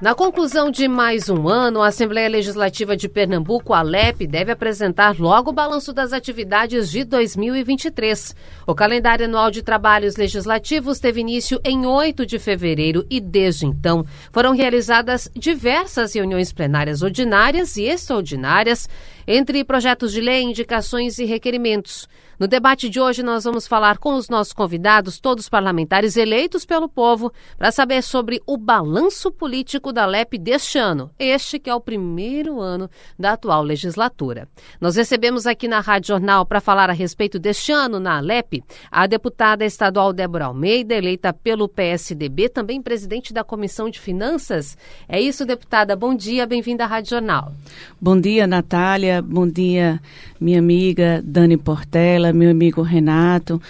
na conclusão de mais um ano, a Assembleia Legislativa de Pernambuco, a LEP, deve apresentar logo o balanço das atividades de 2023. O calendário anual de trabalhos legislativos teve início em 8 de fevereiro e, desde então, foram realizadas diversas reuniões plenárias ordinárias e extraordinárias entre projetos de lei, indicações e requerimentos. No debate de hoje, nós vamos falar com os nossos convidados, todos parlamentares eleitos pelo povo, para saber sobre o balanço político da LEP deste ano, este que é o primeiro ano da atual legislatura. Nós recebemos aqui na Rádio Jornal para falar a respeito deste ano na LEP a deputada estadual Débora Almeida, eleita pelo PSDB, também presidente da Comissão de Finanças. É isso, deputada. Bom dia, bem-vinda à Rádio Jornal. Bom dia, Natália. Bom dia, minha amiga Dani Portela, meu amigo Renato.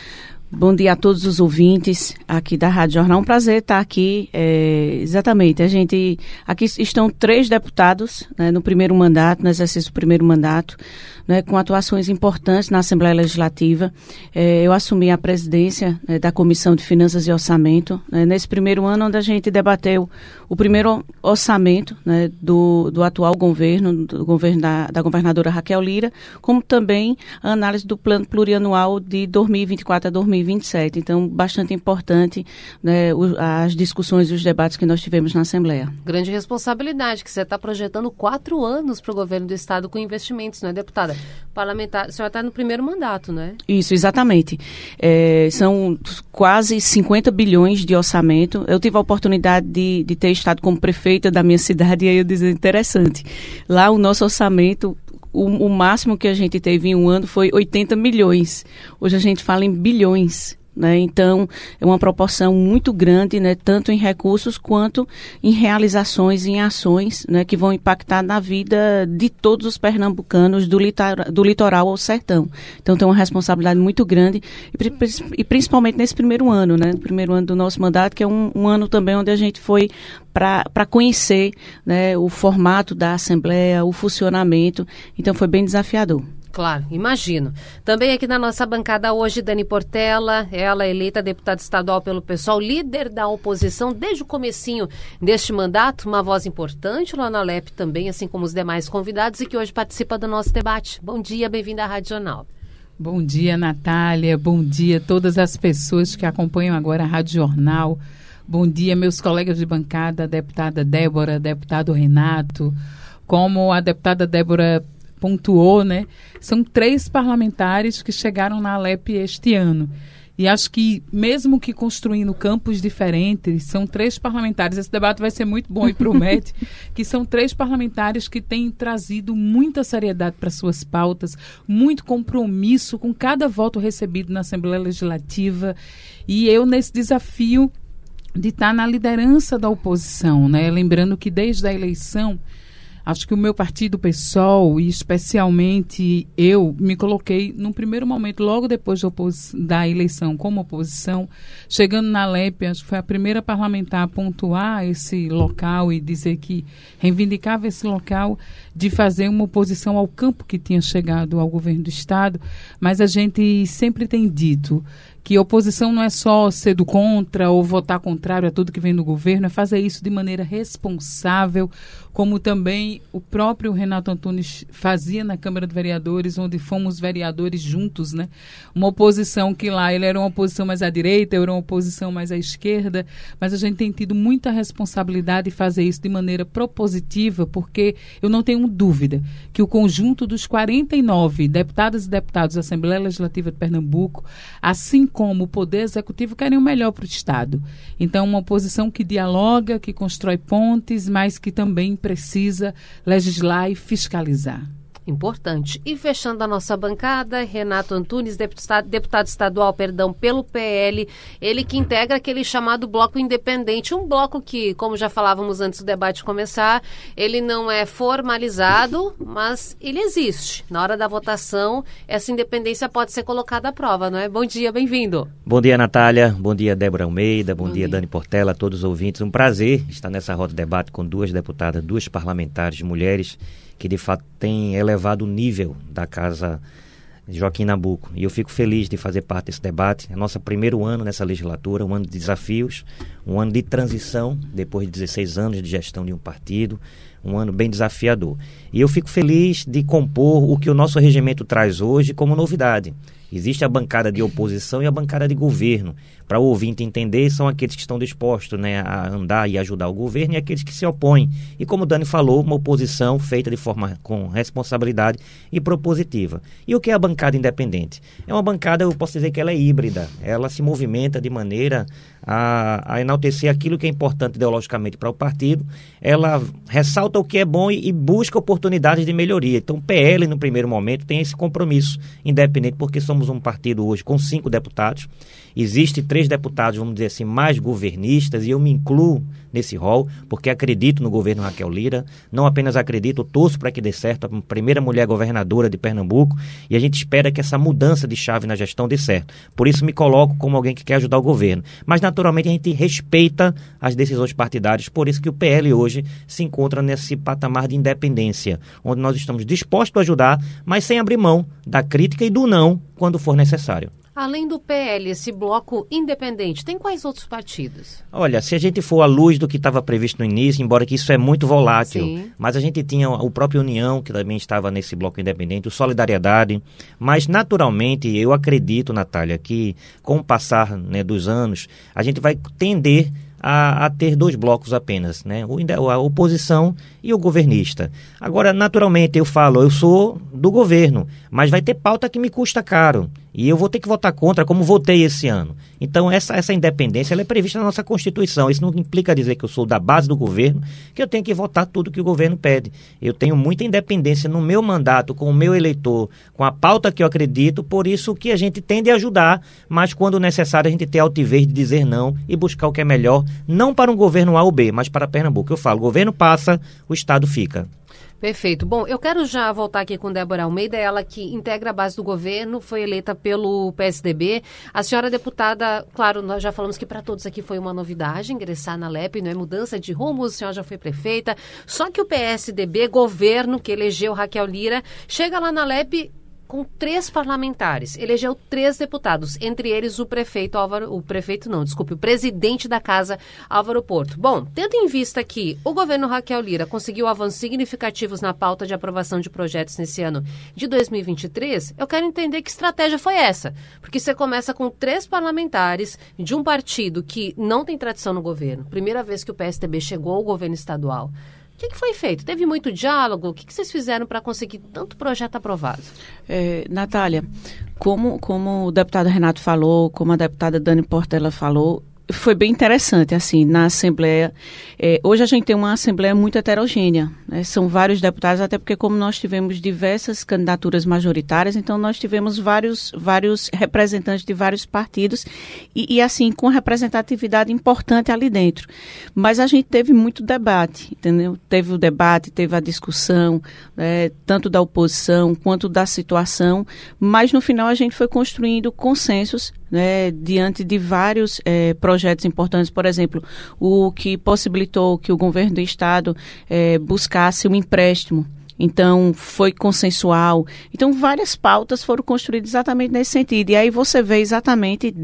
Bom dia a todos os ouvintes aqui da Rádio Jornal. Um prazer estar aqui. É, exatamente. A gente aqui estão três deputados né, no primeiro mandato, no exercício do primeiro mandato né, com atuações importantes na Assembleia Legislativa. É, eu assumi a presidência né, da Comissão de Finanças e Orçamento né, nesse primeiro ano, onde a gente debateu o primeiro orçamento né, do, do atual governo, do governo da, da governadora Raquel Lira, como também a análise do plano plurianual de 2024 a 2027. Então, bastante importante né, as discussões e os debates que nós tivemos na Assembleia. Grande responsabilidade, que você está projetando quatro anos para o governo do Estado com investimentos, não é, deputada? parlamentar, a senhora está no primeiro mandato, né? Isso, exatamente. É, são quase 50 bilhões de orçamento. Eu tive a oportunidade de, de ter estado como prefeita da minha cidade e aí eu dizer interessante. Lá o nosso orçamento o, o, máximo que a gente teve em um ano foi 80 milhões. Hoje a gente fala em bilhões. Né? Então, é uma proporção muito grande, né? tanto em recursos quanto em realizações, em ações né? que vão impactar na vida de todos os pernambucanos do, litor, do litoral ao sertão. Então, tem uma responsabilidade muito grande, e, e principalmente nesse primeiro ano, né? no primeiro ano do nosso mandato, que é um, um ano também onde a gente foi para conhecer né? o formato da Assembleia, o funcionamento. Então, foi bem desafiador. Claro, imagino. Também aqui na nossa bancada hoje, Dani Portela, ela eleita deputada estadual pelo PSOL, líder da oposição desde o comecinho deste mandato, uma voz importante lá na LEP também, assim como os demais convidados e que hoje participa do nosso debate. Bom dia, bem-vinda à Rádio Jornal. Bom dia, Natália. Bom dia a todas as pessoas que acompanham agora a Rádio Jornal. Bom dia, meus colegas de bancada, deputada Débora, deputado Renato. Como a deputada Débora pontuou, né? São três parlamentares que chegaram na Alep este ano. E acho que, mesmo que construindo campos diferentes, são três parlamentares. Esse debate vai ser muito bom e promete que são três parlamentares que têm trazido muita seriedade para suas pautas, muito compromisso com cada voto recebido na Assembleia Legislativa. E eu, nesse desafio de estar na liderança da oposição, né? Lembrando que desde a eleição Acho que o meu partido, PSOL, e especialmente eu, me coloquei num primeiro momento, logo depois da eleição como oposição, chegando na LEP, acho que foi a primeira parlamentar a pontuar esse local e dizer que reivindicava esse local de fazer uma oposição ao campo que tinha chegado ao governo do Estado, mas a gente sempre tem dito que oposição não é só ser do contra ou votar contrário a tudo que vem do governo, é fazer isso de maneira responsável, como também o próprio Renato Antunes fazia na Câmara de Vereadores, onde fomos vereadores juntos, né? Uma oposição que lá ele era uma oposição mais à direita, eu era uma oposição mais à esquerda, mas a gente tem tido muita responsabilidade de fazer isso de maneira propositiva, porque eu não tenho dúvida que o conjunto dos 49 deputadas e deputados da Assembleia Legislativa de Pernambuco, assim como o Poder Executivo querem o melhor para o Estado. Então, uma oposição que dialoga, que constrói pontes, mas que também precisa legislar e fiscalizar. Importante. E fechando a nossa bancada, Renato Antunes, deputado, deputado estadual, perdão, pelo PL, ele que integra aquele chamado bloco independente, um bloco que, como já falávamos antes do debate começar, ele não é formalizado, mas ele existe. Na hora da votação, essa independência pode ser colocada à prova, não é? Bom dia, bem-vindo. Bom dia, Natália. Bom dia, Débora Almeida. Bom, Bom dia, dia, Dani Portela, a todos os ouvintes. Um prazer estar nessa roda de debate com duas deputadas, duas parlamentares mulheres que de fato têm elevado o nível da casa Joaquim Nabuco. E eu fico feliz de fazer parte desse debate. É nosso primeiro ano nessa legislatura, um ano de desafios, um ano de transição, depois de 16 anos de gestão de um partido, um ano bem desafiador. E eu fico feliz de compor o que o nosso regimento traz hoje como novidade. Existe a bancada de oposição e a bancada de governo para o ouvinte entender, são aqueles que estão dispostos né, a andar e ajudar o governo e aqueles que se opõem. E como o Dani falou, uma oposição feita de forma com responsabilidade e propositiva. E o que é a bancada independente? É uma bancada, eu posso dizer que ela é híbrida, ela se movimenta de maneira a, a enaltecer aquilo que é importante ideologicamente para o partido, ela ressalta o que é bom e, e busca oportunidades de melhoria. Então, o PL, no primeiro momento, tem esse compromisso independente, porque somos um partido hoje com cinco deputados Existe três deputados, vamos dizer assim, mais governistas, e eu me incluo nesse rol, porque acredito no governo Raquel Lira. Não apenas acredito, torço para que dê certo, a primeira mulher governadora de Pernambuco, e a gente espera que essa mudança de chave na gestão dê certo. Por isso me coloco como alguém que quer ajudar o governo. Mas naturalmente a gente respeita as decisões partidárias, por isso que o PL hoje se encontra nesse patamar de independência, onde nós estamos dispostos a ajudar, mas sem abrir mão da crítica e do não quando for necessário. Além do PL, esse bloco independente, tem quais outros partidos? Olha, se a gente for à luz do que estava previsto no início, embora que isso é muito volátil, Sim. mas a gente tinha o próprio União, que também estava nesse bloco independente, o Solidariedade, mas naturalmente eu acredito, Natália, que com o passar né, dos anos, a gente vai tender a, a, ter dois blocos apenas, né? O, a oposição e o governista. Agora, naturalmente, eu falo, eu sou do governo, mas vai ter pauta que me custa caro. E eu vou ter que votar contra, como votei esse ano. Então, essa, essa independência ela é prevista na nossa Constituição. Isso não implica dizer que eu sou da base do governo, que eu tenho que votar tudo que o governo pede. Eu tenho muita independência no meu mandato, com o meu eleitor, com a pauta que eu acredito, por isso que a gente tende a ajudar, mas quando necessário a gente ter altivez de dizer não e buscar o que é melhor, não para um governo A ou B, mas para Pernambuco. Eu falo, o governo passa, o Estado fica. Perfeito. Bom, eu quero já voltar aqui com Débora Almeida, ela que integra a base do governo, foi eleita pelo PSDB. A senhora deputada, claro, nós já falamos que para todos aqui foi uma novidade ingressar na LEP, não é mudança de rumo, a senhora já foi prefeita. Só que o PSDB, governo que elegeu Raquel Lira, chega lá na LEP com três parlamentares, elegeu três deputados, entre eles o prefeito Álvaro, o prefeito não, desculpe, o presidente da casa Álvaro Porto. Bom, tendo em vista que o governo Raquel Lira conseguiu avanços significativos na pauta de aprovação de projetos nesse ano de 2023, eu quero entender que estratégia foi essa, porque você começa com três parlamentares de um partido que não tem tradição no governo, primeira vez que o PSDB chegou ao governo estadual. O que, que, foi feito? Teve muito diálogo? O que, que vocês fizeram para conseguir tanto projeto aprovado? É, Natália, como, como o deputado Renato falou, como a deputada Dani Portela falou, foi bem interessante, assim, na Assembleia. É, hoje a gente tem uma Assembleia muito heterogênea. Né? São vários deputados, até porque como nós tivemos diversas candidaturas majoritárias, então nós tivemos vários, vários representantes de vários partidos e, e, assim, com representatividade importante ali dentro. Mas a gente teve muito debate, entendeu? Teve o debate, teve a discussão, né, tanto da oposição quanto da situação, mas no final a gente foi construindo consensos né, diante de vários é, projetos importantes, por exemplo, o que possibilitou que o governo do estado é, buscasse um empréstimo então, foi consensual. Então, várias pautas foram construídas exatamente nesse sentido. E aí você vê exatamente,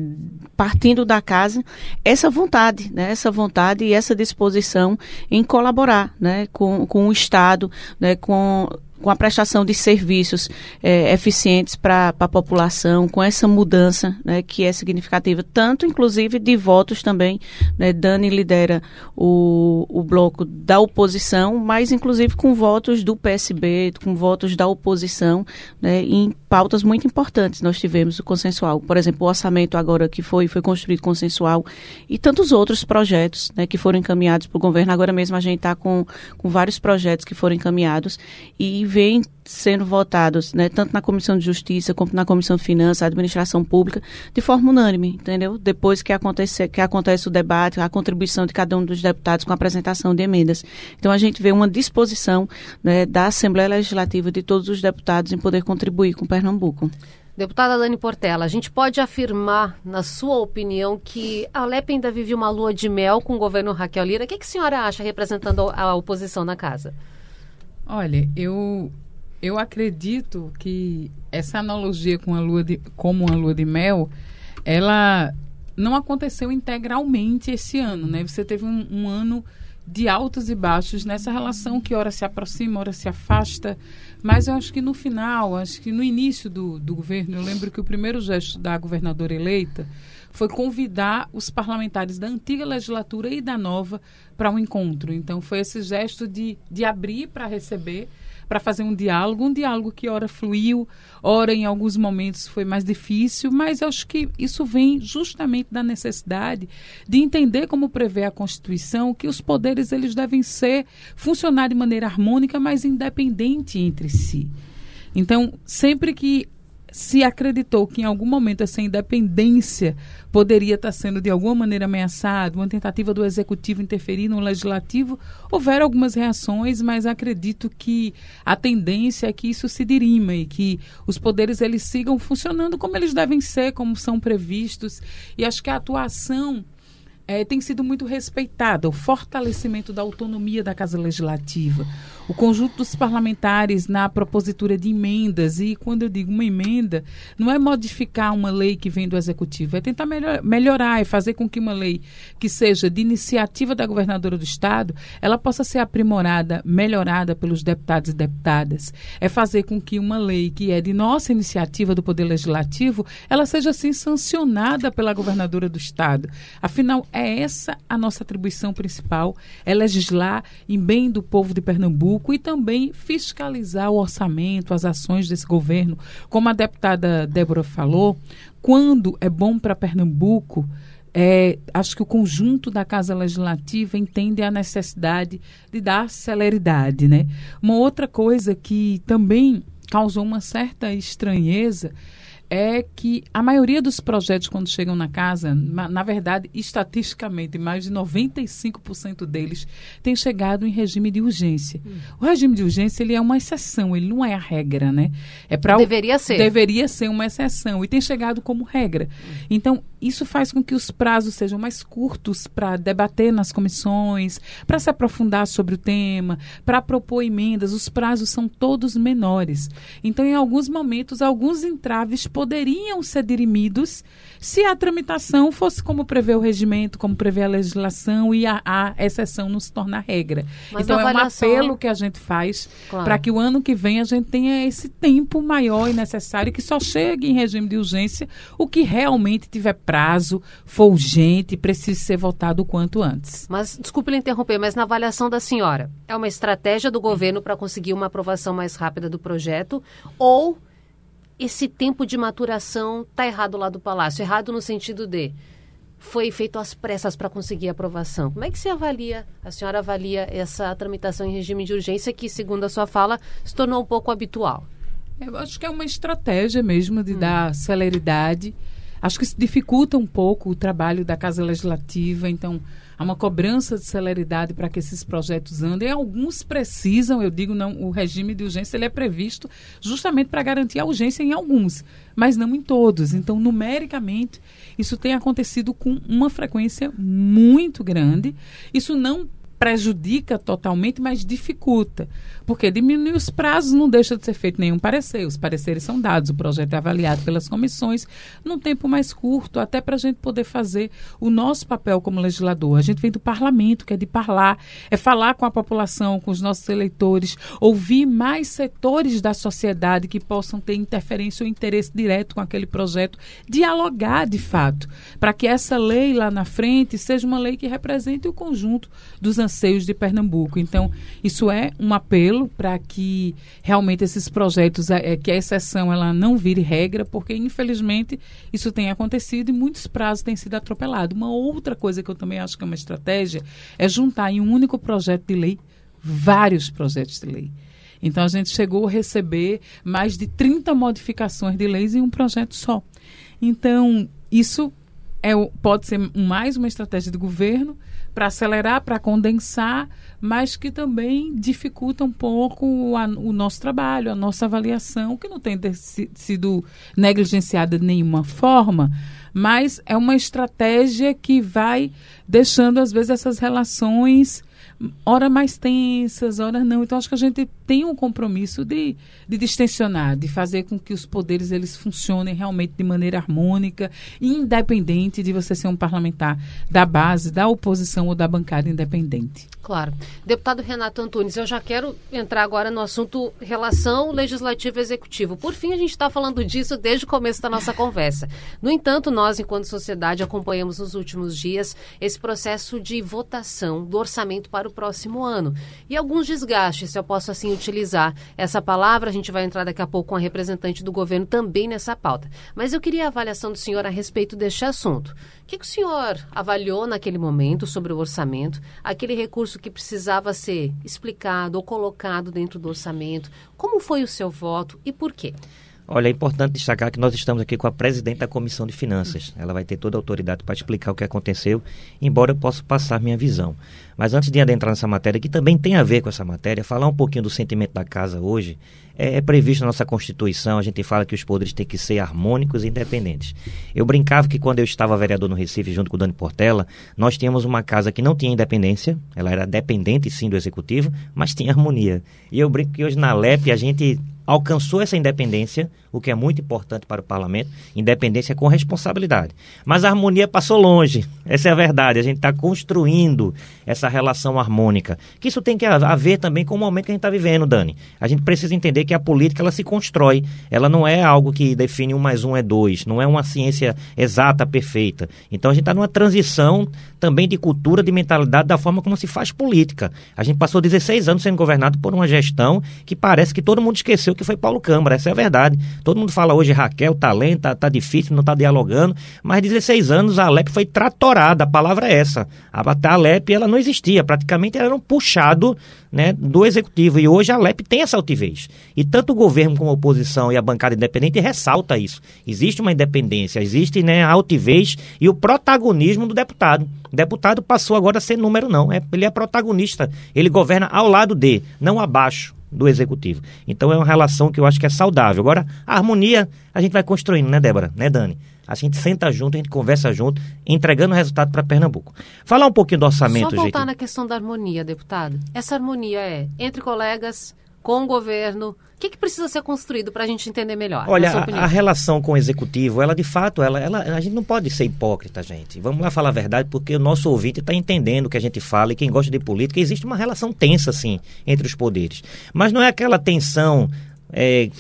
partindo da casa, essa vontade, né? essa vontade e essa disposição em colaborar né? com, com o Estado, né? com com a prestação de serviços é, eficientes para a população, com essa mudança né, que é significativa, tanto inclusive de votos também. Né, Dani lidera o, o bloco da oposição, mas inclusive com votos do PSB, com votos da oposição, né, em pautas muito importantes. Nós tivemos o consensual, por exemplo, o orçamento agora que foi, foi construído consensual e tantos outros projetos né, que foram encaminhados para o governo. Agora mesmo a gente está com, com vários projetos que foram encaminhados e vem sendo votados, né, tanto na Comissão de Justiça como na Comissão de Finanças, Administração Pública, de forma unânime, entendeu? Depois que acontece, que acontece o debate, a contribuição de cada um dos deputados com a apresentação de emendas. Então, a gente vê uma disposição né, da Assembleia Legislativa de todos os deputados em poder contribuir com Pernambuco. Deputada Dani Portela, a gente pode afirmar, na sua opinião, que a Alep ainda vive uma lua de mel com o governo Raquel Lira. O que, que a senhora acha representando a oposição na casa? Olha, eu, eu acredito que essa analogia com a lua de, como uma lua de mel, ela não aconteceu integralmente esse ano, né? Você teve um, um ano de altos e baixos nessa relação que ora se aproxima, ora se afasta. Mas eu acho que no final, acho que no início do, do governo, eu lembro que o primeiro gesto da governadora eleita foi convidar os parlamentares da antiga legislatura e da nova para um encontro. Então, foi esse gesto de, de abrir para receber para fazer um diálogo, um diálogo que ora fluiu, ora em alguns momentos foi mais difícil, mas acho que isso vem justamente da necessidade de entender como prevê a Constituição que os poderes eles devem ser funcionar de maneira harmônica, mas independente entre si. Então, sempre que se acreditou que em algum momento essa independência poderia estar sendo de alguma maneira ameaçada, uma tentativa do executivo interferir no legislativo, houveram algumas reações, mas acredito que a tendência é que isso se dirima e que os poderes eles sigam funcionando como eles devem ser, como são previstos, e acho que a atuação é, tem sido muito respeitada, o fortalecimento da autonomia da Casa Legislativa o conjunto dos parlamentares na propositura de emendas. E quando eu digo uma emenda, não é modificar uma lei que vem do executivo, é tentar melhor, melhorar e fazer com que uma lei que seja de iniciativa da governadora do estado, ela possa ser aprimorada, melhorada pelos deputados e deputadas. É fazer com que uma lei que é de nossa iniciativa do Poder Legislativo, ela seja assim sancionada pela governadora do estado. Afinal, é essa a nossa atribuição principal, é legislar em bem do povo de Pernambuco e também fiscalizar o orçamento, as ações desse governo. Como a deputada Débora falou, quando é bom para Pernambuco, é, acho que o conjunto da Casa Legislativa entende a necessidade de dar celeridade. Né? Uma outra coisa que também causou uma certa estranheza é que a maioria dos projetos, quando chegam na casa, na, na verdade, estatisticamente, mais de 95% deles têm chegado em regime de urgência. Hum. O regime de urgência ele é uma exceção, ele não é a regra, né? É para deveria ser. Deveria ser uma exceção e tem chegado como regra. Hum. Então, isso faz com que os prazos sejam mais curtos para debater nas comissões, para se aprofundar sobre o tema, para propor emendas. Os prazos são todos menores. Então, em alguns momentos, alguns entraves poderiam ser dirimidos se a tramitação fosse como prevê o regimento, como prevê a legislação e a, a exceção não se torna regra. Mas então é um apelo que a gente faz claro. para que o ano que vem a gente tenha esse tempo maior e necessário que só chegue em regime de urgência o que realmente tiver prazo, for urgente e precise ser votado o quanto antes. Mas desculpe lhe interromper, mas na avaliação da senhora, é uma estratégia do governo para conseguir uma aprovação mais rápida do projeto ou esse tempo de maturação está errado lá do Palácio. Errado no sentido de foi feito às pressas para conseguir aprovação. Como é que se avalia, a senhora avalia essa tramitação em regime de urgência que, segundo a sua fala, se tornou um pouco habitual? Eu acho que é uma estratégia mesmo de hum. dar celeridade. Acho que isso dificulta um pouco o trabalho da Casa Legislativa, então há uma cobrança de celeridade para que esses projetos andem. Alguns precisam, eu digo, não, o regime de urgência ele é previsto justamente para garantir a urgência em alguns, mas não em todos. Então, numericamente, isso tem acontecido com uma frequência muito grande. Isso não prejudica totalmente, mas dificulta. Porque diminuir os prazos não deixa de ser feito nenhum parecer. Os pareceres são dados, o projeto é avaliado pelas comissões num tempo mais curto, até para a gente poder fazer o nosso papel como legislador. A gente vem do parlamento, que é de falar, é falar com a população, com os nossos eleitores, ouvir mais setores da sociedade que possam ter interferência ou interesse direto com aquele projeto, dialogar de fato, para que essa lei lá na frente seja uma lei que represente o conjunto dos anseios de Pernambuco. Então, isso é um apelo para que realmente esses projetos, é, que a exceção ela não vire regra, porque infelizmente isso tem acontecido e muitos prazos têm sido atropelados. Uma outra coisa que eu também acho que é uma estratégia é juntar em um único projeto de lei vários projetos de lei. Então a gente chegou a receber mais de 30 modificações de leis em um projeto só. Então, isso é, pode ser mais uma estratégia de governo para acelerar, para condensar, mas que também dificulta um pouco a, o nosso trabalho, a nossa avaliação, que não tem sido negligenciada de nenhuma forma, mas é uma estratégia que vai deixando, às vezes, essas relações hora mais tensas, hora não. Então acho que a gente tem um compromisso de, de distensionar, de fazer com que os poderes eles funcionem realmente de maneira harmônica, independente de você ser um parlamentar da base, da oposição ou da bancada independente. Claro. Deputado Renato Antunes, eu já quero entrar agora no assunto relação legislativo-executivo. Por fim, a gente está falando disso desde o começo da nossa conversa. No entanto, nós, enquanto sociedade, acompanhamos nos últimos dias esse processo de votação do orçamento para o próximo ano. E alguns desgastes, se eu posso assim utilizar essa palavra, a gente vai entrar daqui a pouco com a representante do governo também nessa pauta. Mas eu queria a avaliação do senhor a respeito deste assunto. O que, que o senhor avaliou naquele momento sobre o orçamento, aquele recurso que precisava ser explicado ou colocado dentro do orçamento? Como foi o seu voto e por quê? Olha, é importante destacar que nós estamos aqui com a presidente da Comissão de Finanças. Ela vai ter toda a autoridade para explicar o que aconteceu, embora eu possa passar minha visão. Mas antes de adentrar nessa matéria, que também tem a ver com essa matéria, falar um pouquinho do sentimento da casa hoje, é, é previsto na nossa Constituição, a gente fala que os poderes têm que ser harmônicos e independentes. Eu brincava que quando eu estava vereador no Recife, junto com o Dani Portela, nós tínhamos uma casa que não tinha independência, ela era dependente sim do Executivo, mas tinha harmonia. E eu brinco que hoje na LEP a gente alcançou essa independência, o que é muito importante para o parlamento, independência com responsabilidade. Mas a harmonia passou longe, essa é a verdade. A gente está construindo essa relação harmônica. Que isso tem que haver também com o momento que a gente está vivendo, Dani. A gente precisa entender que a política ela se constrói, ela não é algo que define um mais um é dois, não é uma ciência exata, perfeita. Então a gente está numa transição também de cultura, de mentalidade, da forma como se faz política. A gente passou 16 anos sendo governado por uma gestão que parece que todo mundo esqueceu que foi Paulo Câmara, essa é a verdade. Todo mundo fala hoje, Raquel, talento, tá, tá difícil, não tá dialogando, mas 16 anos a Alep foi tratorada, a palavra é essa. A, a Alep, ela não existia, praticamente era um puxado né, do executivo. E hoje a Alep tem essa altivez. E tanto o governo como a oposição e a bancada independente ressalta isso. Existe uma independência, existe né, a altivez e o protagonismo do deputado. O deputado passou agora a ser número, não. É, ele é protagonista. Ele governa ao lado de, não abaixo do executivo. Então é uma relação que eu acho que é saudável. Agora, a harmonia a gente vai construindo, né, Débora? Né, Dani? A gente senta junto, a gente conversa junto, entregando o resultado para Pernambuco. Falar um pouquinho do orçamento, Só voltar na questão da harmonia, deputado. Essa harmonia é entre colegas, com o governo? O que, que precisa ser construído para a gente entender melhor? Olha, a, a, relação com o executivo, ela de fato, ela, ela, a gente não pode ser hipócrita, gente. Vamos lá falar a verdade, porque o nosso ouvinte está entendendo o que a gente fala e quem gosta de política, existe uma relação tensa, sim, entre os poderes. Mas não é aquela tensão é,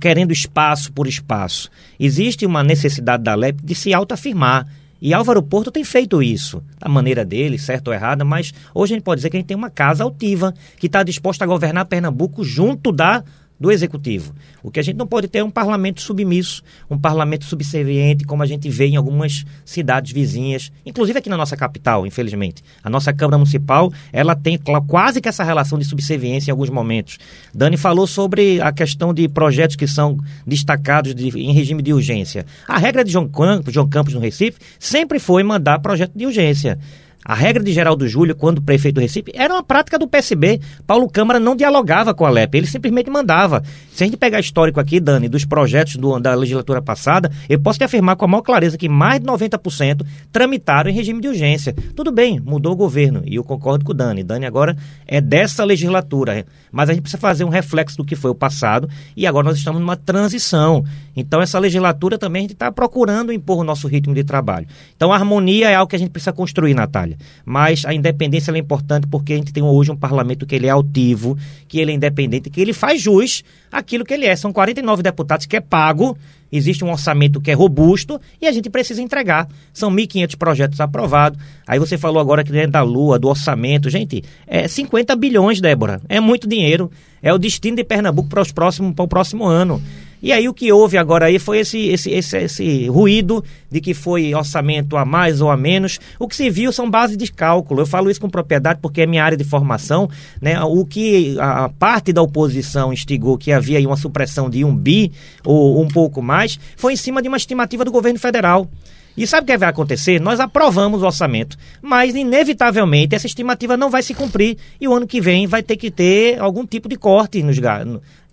querendo espaço por espaço. Existe uma necessidade da LEP de se autoafirmar e Álvaro Porto tem feito isso, da maneira dele, certo ou errada, mas hoje a gente pode dizer que a gente tem uma casa altiva que está disposta a governar Pernambuco junto da do executivo. O que a gente não pode ter é um parlamento submisso, um parlamento subserviente, como a gente vê em algumas cidades vizinhas, inclusive aqui na nossa capital, infelizmente. A nossa Câmara Municipal, ela tem quase que essa relação de subserviência em alguns momentos. Dani falou sobre a questão de projetos que são destacados de, em regime de urgência. A regra de João Campos, João Campos no Recife sempre foi mandar projeto de urgência. A regra de Geraldo Júlio, quando prefeito do Recife, era uma prática do PSB. Paulo Câmara não dialogava com a LEP, ele simplesmente mandava. Se a gente pegar histórico aqui, Dani, dos projetos do, da legislatura passada, eu posso te afirmar com a maior clareza que mais de 90% tramitaram em regime de urgência. Tudo bem, mudou o governo, e eu concordo com o Dani. Dani agora é dessa legislatura, mas a gente precisa fazer um reflexo do que foi o passado, e agora nós estamos numa transição. Então, essa legislatura também a gente está procurando impor o nosso ritmo de trabalho. Então, a harmonia é algo que a gente precisa construir, Natália. Mas a independência é importante porque a gente tem hoje um parlamento que ele é altivo, que ele é independente, que ele faz jus àquilo que ele é. São 49 deputados que é pago, existe um orçamento que é robusto e a gente precisa entregar. São 1.500 projetos aprovados. Aí você falou agora que dentro da Lua, do orçamento. Gente, é 50 bilhões, Débora. É muito dinheiro. É o destino de Pernambuco para, os próximos, para o próximo ano. E aí o que houve agora aí foi esse, esse, esse, esse ruído de que foi orçamento a mais ou a menos. O que se viu são bases de cálculo. Eu falo isso com propriedade porque é minha área de formação. Né? O que a parte da oposição instigou que havia aí uma supressão de um bi ou um pouco mais foi em cima de uma estimativa do governo federal. E sabe o que vai acontecer? Nós aprovamos o orçamento, mas inevitavelmente essa estimativa não vai se cumprir e o ano que vem vai ter que ter algum tipo de corte nos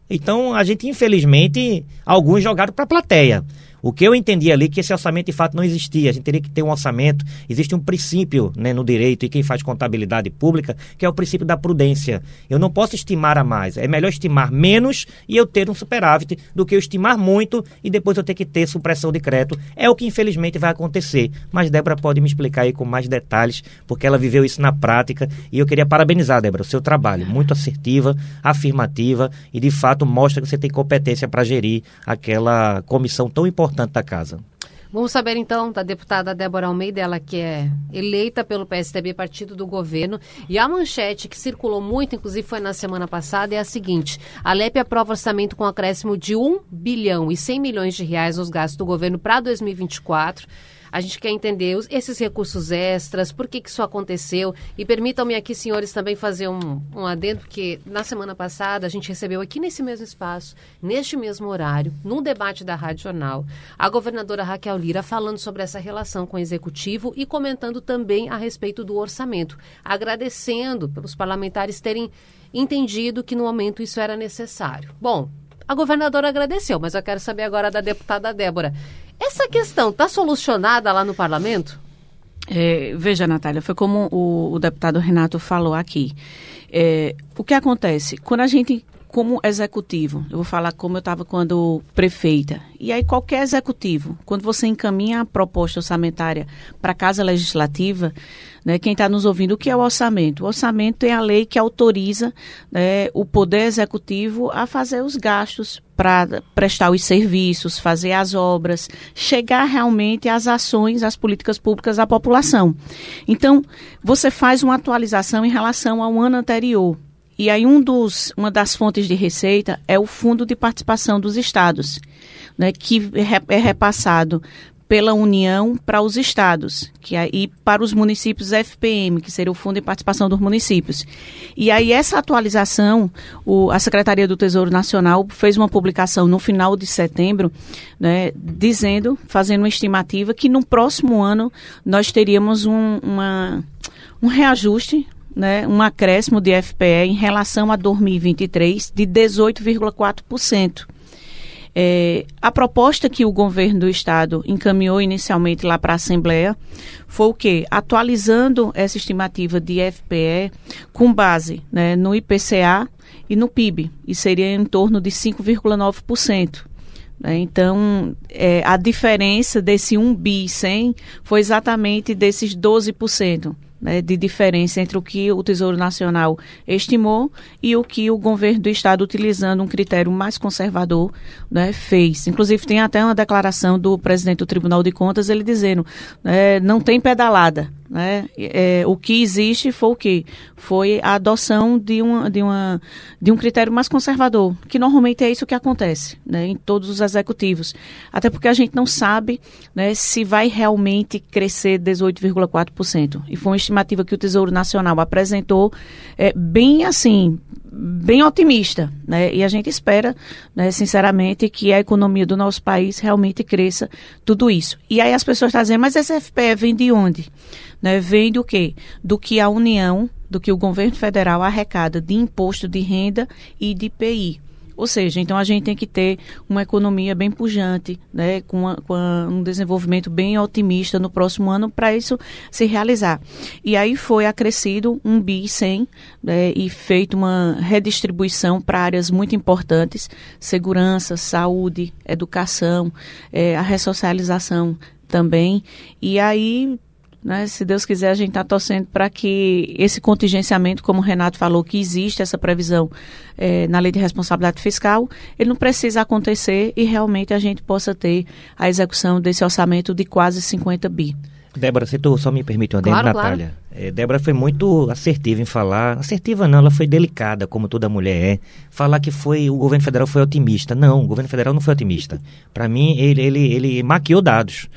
Então a gente infelizmente alguns jogaram para a plateia. O que eu entendi ali é que esse orçamento de fato não existia. A gente teria que ter um orçamento. Existe um princípio né, no direito e quem faz contabilidade pública, que é o princípio da prudência. Eu não posso estimar a mais. É melhor estimar menos e eu ter um superávit do que eu estimar muito e depois eu ter que ter supressão de crédito. É o que infelizmente vai acontecer. Mas Débora pode me explicar aí com mais detalhes, porque ela viveu isso na prática. E eu queria parabenizar, Débora, o seu trabalho. Muito assertiva, afirmativa e de fato mostra que você tem competência para gerir aquela comissão tão importante importante da casa. Vamos saber então da deputada Débora Almeida, ela que é eleita pelo PSDB, partido do governo. E a manchete que circulou muito, inclusive foi na semana passada, é a seguinte: a LEP aprova orçamento com acréscimo de 1 bilhão e 100 milhões de reais nos gastos do governo para 2024. A gente quer entender os, esses recursos extras, por que, que isso aconteceu. E permitam-me aqui, senhores, também fazer um, um adendo, porque na semana passada a gente recebeu aqui nesse mesmo espaço, neste mesmo horário, num debate da Rádio Jornal, a governadora Raquel Lira falando sobre essa relação com o executivo e comentando também a respeito do orçamento, agradecendo pelos parlamentares terem entendido que no momento isso era necessário. Bom, a governadora agradeceu, mas eu quero saber agora da deputada Débora. Essa questão está solucionada lá no parlamento? É, veja, Natália, foi como o, o deputado Renato falou aqui. É, o que acontece? Quando a gente como executivo, eu vou falar como eu estava quando prefeita. E aí, qualquer executivo, quando você encaminha a proposta orçamentária para a Casa Legislativa, né, quem está nos ouvindo, o que é o orçamento? O orçamento é a lei que autoriza né, o Poder Executivo a fazer os gastos para prestar os serviços, fazer as obras, chegar realmente às ações, às políticas públicas à população. Então, você faz uma atualização em relação ao ano anterior. E aí um dos, uma das fontes de receita é o Fundo de Participação dos Estados, né, que é repassado pela União para os estados, que aí para os municípios FPM, que seria o Fundo de Participação dos Municípios. E aí essa atualização, o, a Secretaria do Tesouro Nacional fez uma publicação no final de setembro, né, dizendo, fazendo uma estimativa que no próximo ano nós teríamos um, uma, um reajuste né, um acréscimo de FPE em relação a 2023 de 18,4%. É, a proposta que o governo do estado encaminhou inicialmente lá para a Assembleia foi o quê? Atualizando essa estimativa de FPE com base né, no IPCA e no PIB, e seria em torno de 5,9%. Né. Então, é, a diferença desse 1 bi 100 foi exatamente desses 12% né, de diferença entre o que o Tesouro Nacional estimou e o que o governo do Estado, utilizando um critério mais conservador, né, fez. Inclusive, tem até uma declaração do presidente do Tribunal de Contas, ele dizendo, né, não tem pedalada. Né? É, o que existe foi o que? Foi a adoção de, uma, de, uma, de um critério mais conservador, que normalmente é isso que acontece né, em todos os executivos. Até porque a gente não sabe né, se vai realmente crescer 18,4%. E foi uma estimativa que o Tesouro Nacional apresentou é, bem assim, bem otimista, né? E a gente espera, né, sinceramente, que a economia do nosso país realmente cresça tudo isso. E aí as pessoas estão dizendo, mas esse FPE vem de onde? Né? Vem do quê? Do que a União, do que o governo federal arrecada de imposto de renda e de IPI. Ou seja, então a gente tem que ter uma economia bem pujante, né, com, uma, com um desenvolvimento bem otimista no próximo ano para isso se realizar. E aí foi acrescido um BI 100 né, e feito uma redistribuição para áreas muito importantes, segurança, saúde, educação, é, a ressocialização também. E aí né? Se Deus quiser, a gente está torcendo para que esse contingenciamento, como o Renato falou, que existe essa previsão é, na lei de responsabilidade fiscal, ele não precisa acontecer e realmente a gente possa ter a execução desse orçamento de quase 50 bi. Débora, se tu só me permite uma claro, Natália. Claro. É, Débora foi muito assertiva em falar. Assertiva não, ela foi delicada, como toda mulher é. Falar que foi o governo federal foi otimista. Não, o governo federal não foi otimista. Para mim, ele, ele, ele maquiou dados.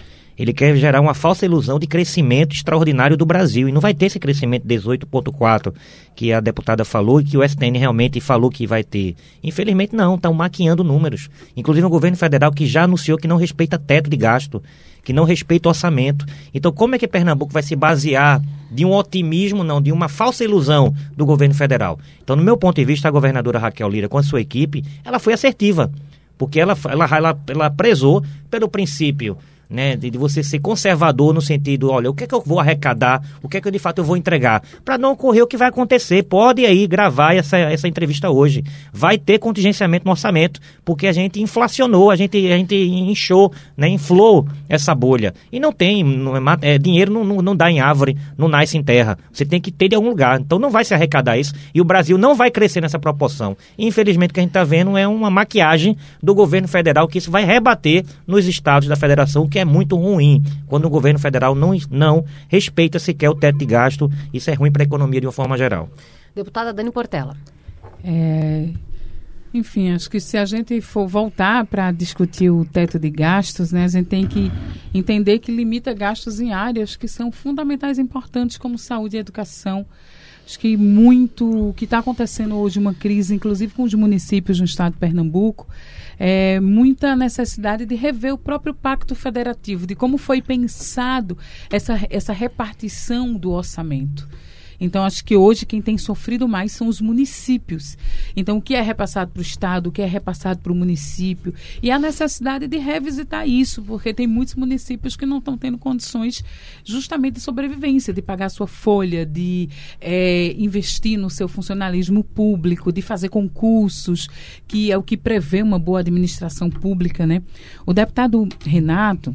Ele quer gerar uma falsa ilusão de crescimento extraordinário do Brasil. E não vai ter esse crescimento 18,4 que a deputada falou e que o STN realmente falou que vai ter. Infelizmente, não, estão maquiando números. Inclusive o governo federal que já anunciou que não respeita teto de gasto, que não respeita orçamento. Então, como é que Pernambuco vai se basear de um otimismo, não, de uma falsa ilusão do governo federal? Então, no meu ponto de vista, a governadora Raquel Lira, com a sua equipe, ela foi assertiva. Porque ela, ela, ela, ela prezou pelo princípio né, de, de, você ser conservador no sentido, olha, o que é que eu vou arrecadar, o que é que eu, de fato eu vou entregar, para não ocorrer o que vai acontecer. Pode aí gravar essa, essa entrevista hoje. Vai ter contingenciamento no orçamento, porque a gente inflacionou, a gente, a gente inchou, né, inflou essa bolha. E não tem, não é, é, dinheiro não, não, não dá em árvore, não nasce em terra. Você tem que ter de algum lugar. Então não vai se arrecadar isso e o Brasil não vai crescer nessa proporção. Infelizmente o que a gente está vendo é uma maquiagem do governo federal que isso vai rebater nos estados da federação, que é muito ruim quando o governo federal não, não respeita sequer o teto de gasto. Isso é ruim para a economia de uma forma geral. Deputada Dani Portela. É, enfim, acho que se a gente for voltar para discutir o teto de gastos, né, a gente tem que entender que limita gastos em áreas que são fundamentais e importantes, como saúde e educação. Acho que muito o que está acontecendo hoje, uma crise, inclusive com os municípios no estado de Pernambuco, é, muita necessidade de rever o próprio pacto federativo, de como foi pensado essa, essa repartição do orçamento. Então, acho que hoje quem tem sofrido mais são os municípios. Então, o que é repassado para o Estado, o que é repassado para o município. E a necessidade de revisitar isso, porque tem muitos municípios que não estão tendo condições justamente de sobrevivência, de pagar sua folha, de é, investir no seu funcionalismo público, de fazer concursos, que é o que prevê uma boa administração pública. Né? O deputado Renato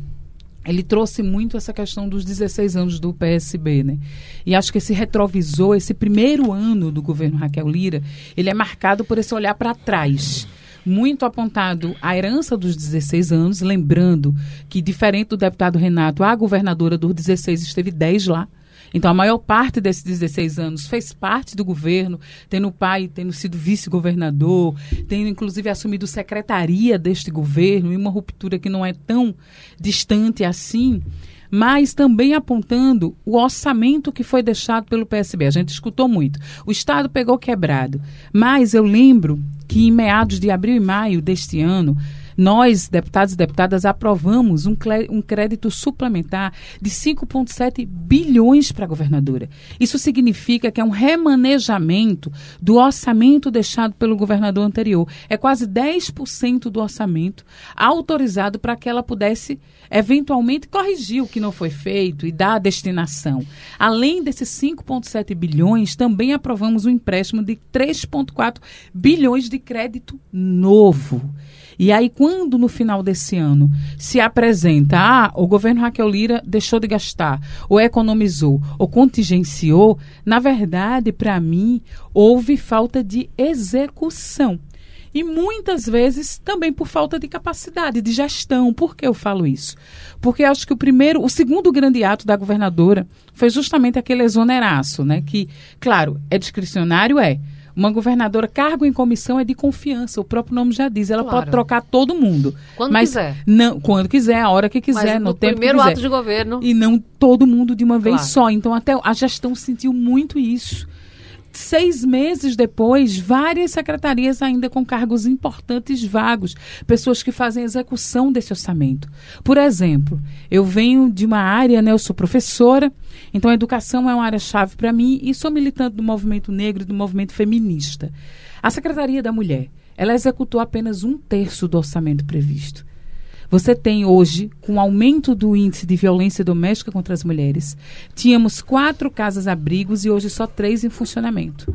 ele trouxe muito essa questão dos 16 anos do PSB, né? E acho que esse retrovisor, esse primeiro ano do governo Raquel Lira, ele é marcado por esse olhar para trás. Muito apontado à herança dos 16 anos, lembrando que, diferente do deputado Renato, a governadora dos 16 esteve 10 lá. Então, a maior parte desses 16 anos fez parte do governo, tendo pai, tendo sido vice-governador, tendo inclusive assumido secretaria deste governo, e uma ruptura que não é tão distante assim mas também apontando o orçamento que foi deixado pelo PSB. A gente escutou muito. O Estado pegou quebrado. Mas eu lembro que em meados de abril e maio deste ano, nós, deputados e deputadas, aprovamos um, um crédito suplementar de 5,7 bilhões para a governadora. Isso significa que é um remanejamento do orçamento deixado pelo governador anterior. É quase 10% do orçamento autorizado para que ela pudesse eventualmente corrigir o que não foi feito e dar a destinação. Além desses 5,7 bilhões, também aprovamos um empréstimo de 3,4 bilhões de crédito novo. E aí, quando no final desse ano se apresenta, ah, o governo Raquel Lira deixou de gastar, ou economizou, ou contingenciou, na verdade, para mim, houve falta de execução. E muitas vezes também por falta de capacidade de gestão. Por que eu falo isso? Porque acho que o primeiro, o segundo grande ato da governadora foi justamente aquele exoneraço, né? Que, claro, é discricionário, é uma governadora, cargo em comissão é de confiança, o próprio nome já diz. Ela claro. pode trocar todo mundo. Quando mas quiser. Não, quando quiser, a hora que quiser, mas no, no tempo primeiro quiser. ato de governo. E não todo mundo de uma vez claro. só. Então, até a gestão sentiu muito isso seis meses depois, várias secretarias ainda com cargos importantes vagos, pessoas que fazem execução desse orçamento. Por exemplo, eu venho de uma área, né, eu sou professora, então a educação é uma área-chave para mim e sou militante do movimento negro e do movimento feminista. A Secretaria da Mulher, ela executou apenas um terço do orçamento previsto. Você tem hoje, com o aumento do índice de violência doméstica contra as mulheres, tínhamos quatro casas-abrigos e hoje só três em funcionamento.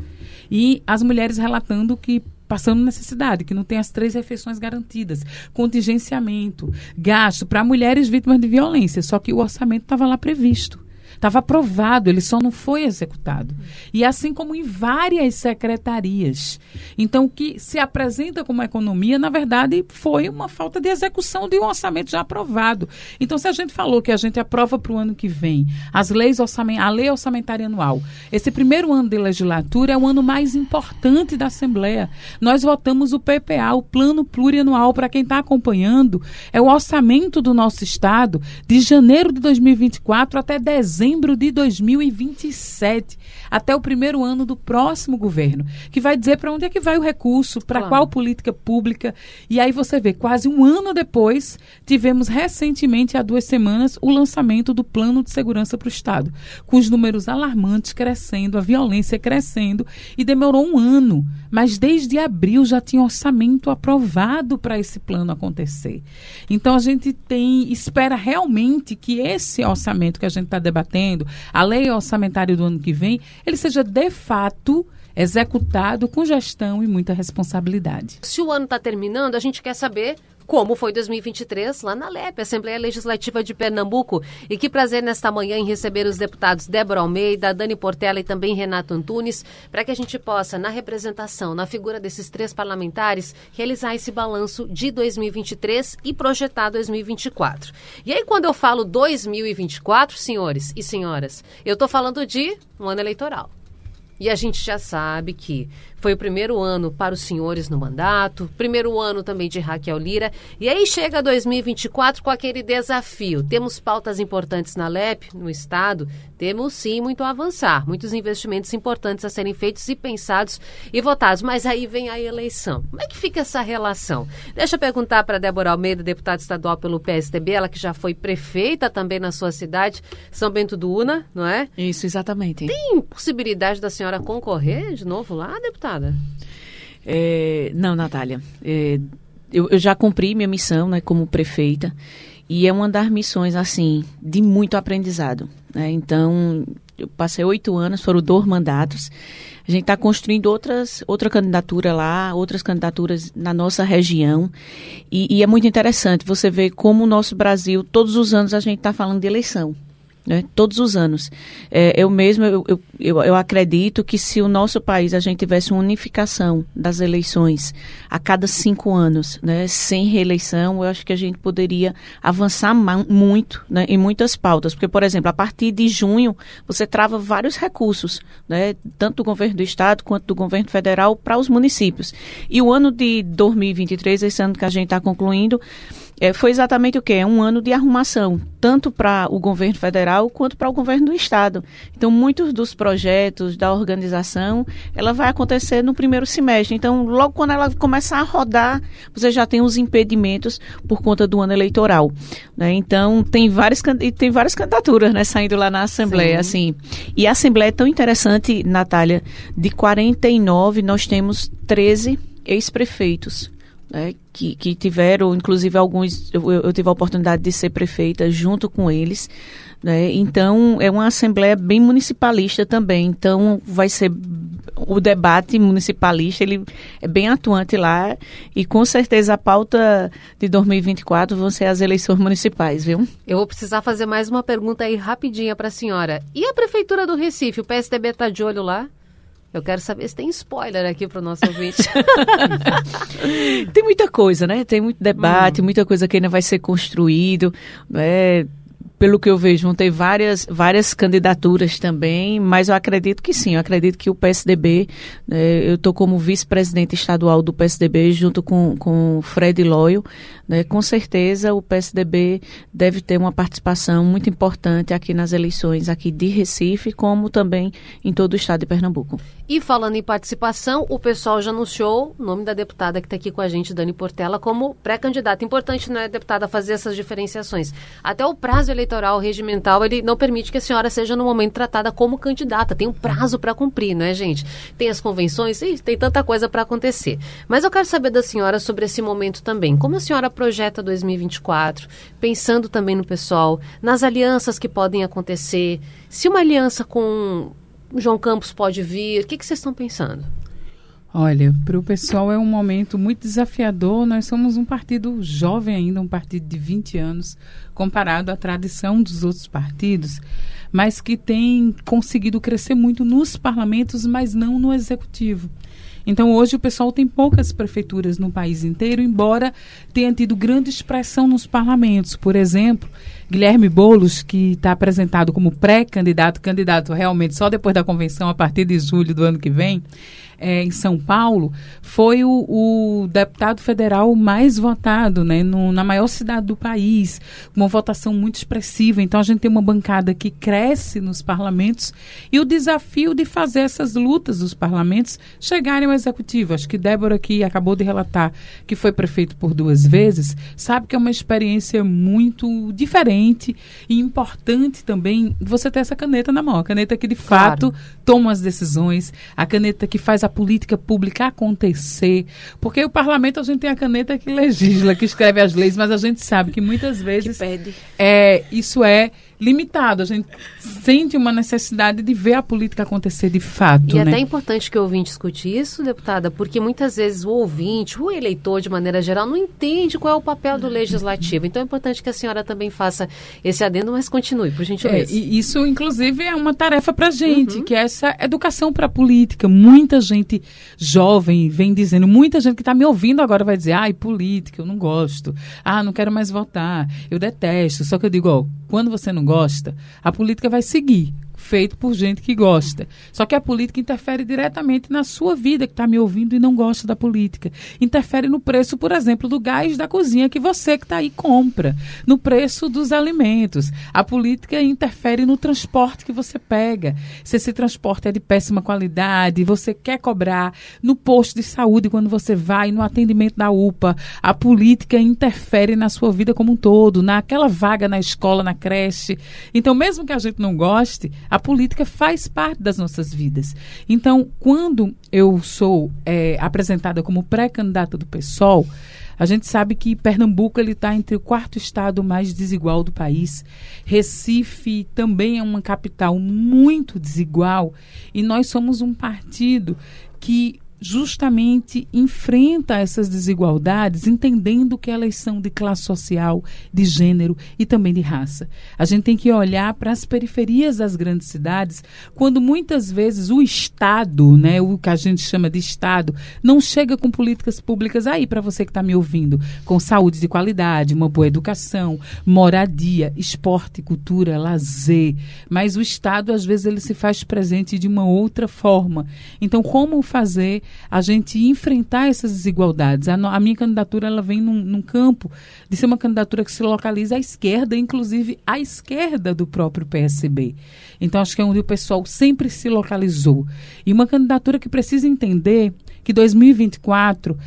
E as mulheres relatando que passando necessidade, que não tem as três refeições garantidas, contingenciamento, gasto. Para mulheres vítimas de violência, só que o orçamento estava lá previsto Estava aprovado, ele só não foi executado. E assim como em várias secretarias. Então, o que se apresenta como economia, na verdade, foi uma falta de execução de um orçamento já aprovado. Então, se a gente falou que a gente aprova para o ano que vem as leis orçament a lei orçamentária anual, esse primeiro ano de legislatura é o ano mais importante da Assembleia. Nós votamos o PPA, o Plano Plurianual, para quem está acompanhando, é o orçamento do nosso Estado de janeiro de 2024 até dezembro de 2027, até o primeiro ano do próximo governo, que vai dizer para onde é que vai o recurso, para claro. qual política pública. E aí você vê, quase um ano depois, tivemos recentemente, há duas semanas, o lançamento do Plano de Segurança para o Estado, com os números alarmantes crescendo, a violência crescendo, e demorou um ano, mas desde abril já tinha orçamento aprovado para esse plano acontecer. Então a gente tem, espera realmente que esse orçamento que a gente está debatendo, a lei orçamentária do ano que vem, ele seja de fato executado com gestão e muita responsabilidade. Se o ano está terminando, a gente quer saber como foi 2023 lá na LEP, Assembleia Legislativa de Pernambuco. E que prazer nesta manhã em receber os deputados Débora Almeida, Dani Portela e também Renato Antunes, para que a gente possa, na representação, na figura desses três parlamentares, realizar esse balanço de 2023 e projetar 2024. E aí, quando eu falo 2024, senhores e senhoras, eu estou falando de um ano eleitoral. E a gente já sabe que foi o primeiro ano para os senhores no mandato, primeiro ano também de Raquel Lira. E aí chega 2024 com aquele desafio. Temos pautas importantes na LEP, no Estado, temos sim muito a avançar, muitos investimentos importantes a serem feitos e pensados e votados. Mas aí vem a eleição. Como é que fica essa relação? Deixa eu perguntar para Débora Almeida, deputada estadual pelo PSDB, ela que já foi prefeita também na sua cidade, São Bento do Una, não é? Isso, exatamente. Tem possibilidade da senhora concorrer de novo lá, deputada? É, não, Natália. É, eu, eu, já cumpri minha missão né, como prefeita e é uma das missões, assim, de muito aprendizado. Né? Então, eu passei oito anos, foram dois mandatos. A gente está construindo outras, outra candidatura lá, outras candidaturas na nossa região. E, e é muito interessante você ver como o nosso Brasil, todos os anos a gente está falando de eleição né, todos os anos. É, eu mesmo, eu, eu, eu, acredito que se o nosso país, a gente tivesse uma unificação das eleições a cada cinco anos, né, sem reeleição, eu acho que a gente poderia avançar muito né, em muitas pautas. Porque, por exemplo, a partir de junho, você trava vários recursos, né, tanto do governo do Estado quanto do governo federal para os municípios. E o ano de 2023, esse ano que a gente está concluindo, é, foi exatamente o que? É um ano de arrumação, tanto para o governo federal quanto para o governo do estado. Então, muitos dos projetos da organização, ela vai acontecer no primeiro semestre. Então, logo quando ela começar a rodar, você já tem os impedimentos por conta do ano eleitoral. Né? Então, tem várias, tem várias candidaturas né, saindo lá na Assembleia. assim. E a Assembleia é tão interessante, Natália, de 49 nós temos 13 ex-prefeitos né, que, que tiveram, inclusive alguns, eu, eu, tive a oportunidade de ser prefeita junto com eles. Né, então, é uma assembleia bem municipalista também. Então, vai ser o debate municipalista, ele é bem atuante lá. E com certeza a pauta de 2024 vão ser as eleições municipais, viu? Eu vou precisar fazer mais uma pergunta aí rapidinha para a senhora. E a Prefeitura do Recife? O PSDB está de olho lá? Eu quero saber se tem spoiler aqui para o nosso ouvinte. tem muita coisa, né? Tem muito debate, hum. muita coisa que ainda vai ser construído. Né? Pelo que eu vejo, vão ter várias, várias candidaturas também, mas eu acredito que sim, eu acredito que o PSDB, né, eu estou como vice-presidente estadual do PSDB, junto com, com Fred Loyo, né, com certeza o PSDB deve ter uma participação muito importante aqui nas eleições aqui de Recife, como também em todo o estado de Pernambuco. E falando em participação, o pessoal já anunciou o nome da deputada que está aqui com a gente, Dani Portela, como pré-candidata. Importante, não é, deputada, fazer essas diferenciações. Até o prazo eleitoral eleitoral regimental, ele não permite que a senhora seja no momento tratada como candidata. Tem um prazo para cumprir, não é, gente? Tem as convenções, e tem tanta coisa para acontecer. Mas eu quero saber da senhora sobre esse momento também. Como a senhora projeta 2024, pensando também no pessoal, nas alianças que podem acontecer, se uma aliança com João Campos pode vir, o que, que vocês estão pensando? Olha, para o pessoal é um momento muito desafiador. Nós somos um partido jovem ainda, um partido de 20 anos, comparado à tradição dos outros partidos, mas que tem conseguido crescer muito nos parlamentos, mas não no executivo. Então, hoje, o pessoal tem poucas prefeituras no país inteiro, embora tenha tido grande expressão nos parlamentos. Por exemplo, Guilherme Boulos, que está apresentado como pré-candidato, candidato realmente só depois da convenção, a partir de julho do ano que vem, é, em São Paulo, foi o, o, deputado federal mais votado, né, no, na maior cidade do país, uma votação muito expressiva. Então a gente tem uma bancada que cresce nos parlamentos e o desafio de fazer essas lutas dos parlamentos chegarem ao executivo. Acho que Débora, que acabou de relatar que foi prefeito por duas vezes, sabe que é uma experiência muito diferente e importante também você ter essa caneta na mão, a caneta que de fato claro. toma as decisões, a caneta que faz a política pública acontecer. Porque o parlamento a gente tem a caneta que legisla, que escreve as leis, mas a gente sabe que muitas vezes que é, isso é limitado. A gente sente uma necessidade de ver a política acontecer de fato. E é né? até importante que o ouvinte escute isso, deputada, porque muitas vezes o ouvinte, o eleitor de maneira geral, não entende qual é o papel do legislativo. Então é importante que a senhora também faça esse adendo, mas continue, por gentileza. É, e isso, inclusive, é uma tarefa para a gente, uhum. que é essa educação para a política. Muita gente jovem vem dizendo, muita gente que está me ouvindo agora vai dizer, ai, política, eu não gosto. Ah, não quero mais votar, eu detesto. Só que eu digo, ó, quando você não gosta, a política vai seguir feito por gente que gosta. Só que a política interfere diretamente na sua vida, que está me ouvindo e não gosta da política. Interfere no preço, por exemplo, do gás da cozinha que você que está aí compra, no preço dos alimentos. A política interfere no transporte que você pega. Se esse transporte é de péssima qualidade, você quer cobrar no posto de saúde quando você vai, no atendimento da UPA. A política interfere na sua vida como um todo, naquela vaga na escola, na creche. Então, mesmo que a gente não goste, a política faz parte das nossas vidas. Então, quando eu sou é, apresentada como pré-candidata do PSOL, a gente sabe que Pernambuco ele está entre o quarto estado mais desigual do país. Recife também é uma capital muito desigual e nós somos um partido que justamente enfrenta essas desigualdades, entendendo que elas são de classe social, de gênero e também de raça. A gente tem que olhar para as periferias das grandes cidades, quando muitas vezes o Estado, né, o que a gente chama de Estado, não chega com políticas públicas aí para você que está me ouvindo, com saúde de qualidade, uma boa educação, moradia, esporte, cultura, lazer. Mas o Estado, às vezes, ele se faz presente de uma outra forma. Então, como fazer a gente enfrentar essas desigualdades. A, a minha candidatura ela vem num, num, campo de ser uma candidatura que se localiza à esquerda, inclusive à esquerda do próprio PSB. Então acho que é onde o pessoal sempre se localizou. E uma candidatura que precisa entender que 2024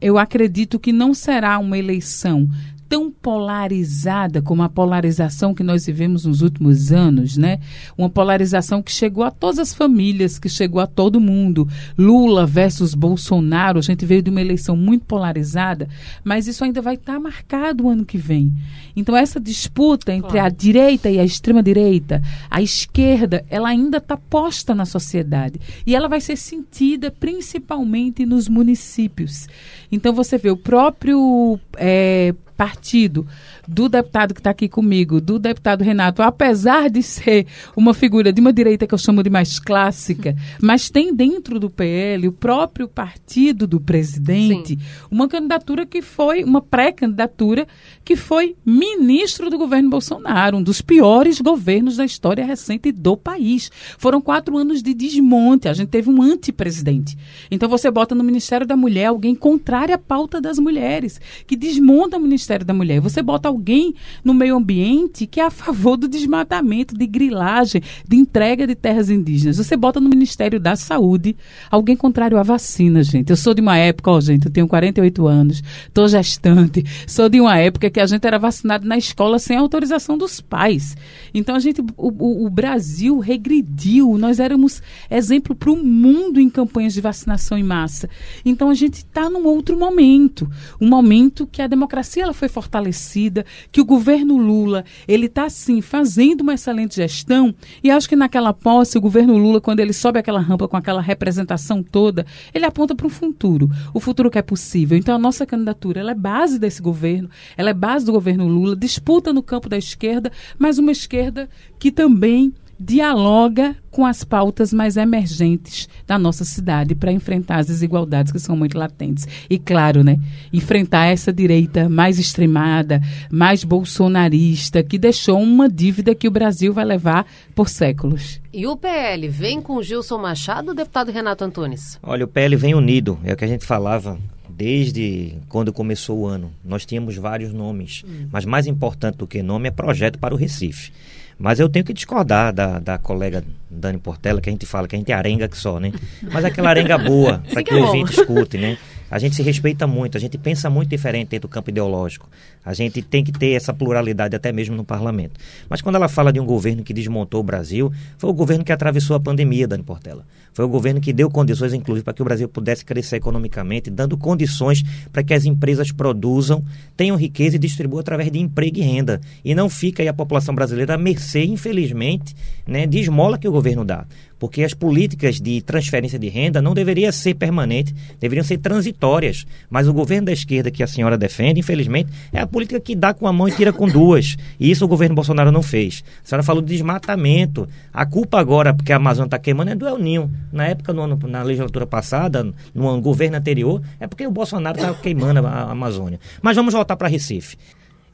eu acredito que não será uma eleição tão polarizada como a polarização que nós vivemos nos últimos anos, né? Uma polarização que chegou a todas as famílias, que chegou a todo mundo. Lula versus Bolsonaro, a gente veio de uma eleição muito polarizada, mas isso ainda vai estar tá marcado o ano que vem. Então essa disputa entre claro. a direita e a extrema direita, a esquerda, ela ainda está posta na sociedade e ela vai ser sentida principalmente nos municípios. Então você vê o próprio é, partido do deputado que está aqui comigo, do deputado Renato, apesar de ser uma figura de uma direita que eu chamo de mais clássica, mas tem dentro do PL o próprio partido do presidente Sim. uma candidatura que foi uma pré-candidatura que foi ministro do governo Bolsonaro, um dos piores governos da história recente do país. Foram quatro anos de desmonte. A gente teve um antipresidente. Então você bota no Ministério da Mulher alguém contrário à pauta das mulheres, que desmonta o Ministério da Mulher. Você bota alguém no meio ambiente que é a favor do desmatamento, de grilagem, de entrega de terras indígenas. Você bota no Ministério da Saúde alguém contrário à vacina, gente. Eu sou de uma época, ó, gente, eu tenho 48 anos, estou gestante, sou de uma época que a gente era vacinado na escola sem autorização dos pais. Então a gente, o, o, o Brasil regrediu. Nós éramos exemplo para o mundo em campanhas de vacinação em massa. Então a gente está num outro momento, um momento que a democracia ela foi fortalecida, que o governo Lula, ele está sim fazendo uma excelente gestão e acho que naquela posse o governo Lula, quando ele sobe aquela rampa com aquela representação toda, ele aponta para um futuro, o futuro que é possível. Então a nossa candidatura, ela é base desse governo, ela é base do governo Lula, disputa no campo da esquerda, mas uma esquerda que também dialoga com as pautas mais emergentes da nossa cidade para enfrentar as desigualdades que são muito latentes. E claro, né, enfrentar essa direita mais extremada, mais bolsonarista, que deixou uma dívida que o Brasil vai levar por séculos. E o PL vem com Gilson Machado, deputado Renato Antunes? Olha, o PL vem unido, é o que a gente falava desde quando começou o ano. Nós tínhamos vários nomes, hum. mas mais importante do que nome é projeto para o Recife. Mas eu tenho que discordar da, da colega Dani Portela, que a gente fala que a gente é arenga que só, né? Mas aquela arenga boa, para que, que é o ouvinte escute, né? A gente se respeita muito, a gente pensa muito diferente dentro do campo ideológico. A gente tem que ter essa pluralidade até mesmo no parlamento. Mas quando ela fala de um governo que desmontou o Brasil, foi o governo que atravessou a pandemia, Dani Portela. Foi o governo que deu condições, inclusive, para que o Brasil pudesse crescer economicamente, dando condições para que as empresas produzam, tenham riqueza e distribuam através de emprego e renda. E não fica aí a população brasileira à mercê, infelizmente, né, de esmola que o governo dá porque as políticas de transferência de renda não deveriam ser permanentes, deveriam ser transitórias. Mas o governo da esquerda que a senhora defende, infelizmente, é a política que dá com a mão e tira com duas. E isso o governo Bolsonaro não fez. A senhora falou de desmatamento. A culpa agora, porque a Amazônia está queimando, é do El Ninho. Na época, no ano, na legislatura passada, no governo anterior, é porque o Bolsonaro estava queimando a Amazônia. Mas vamos voltar para Recife.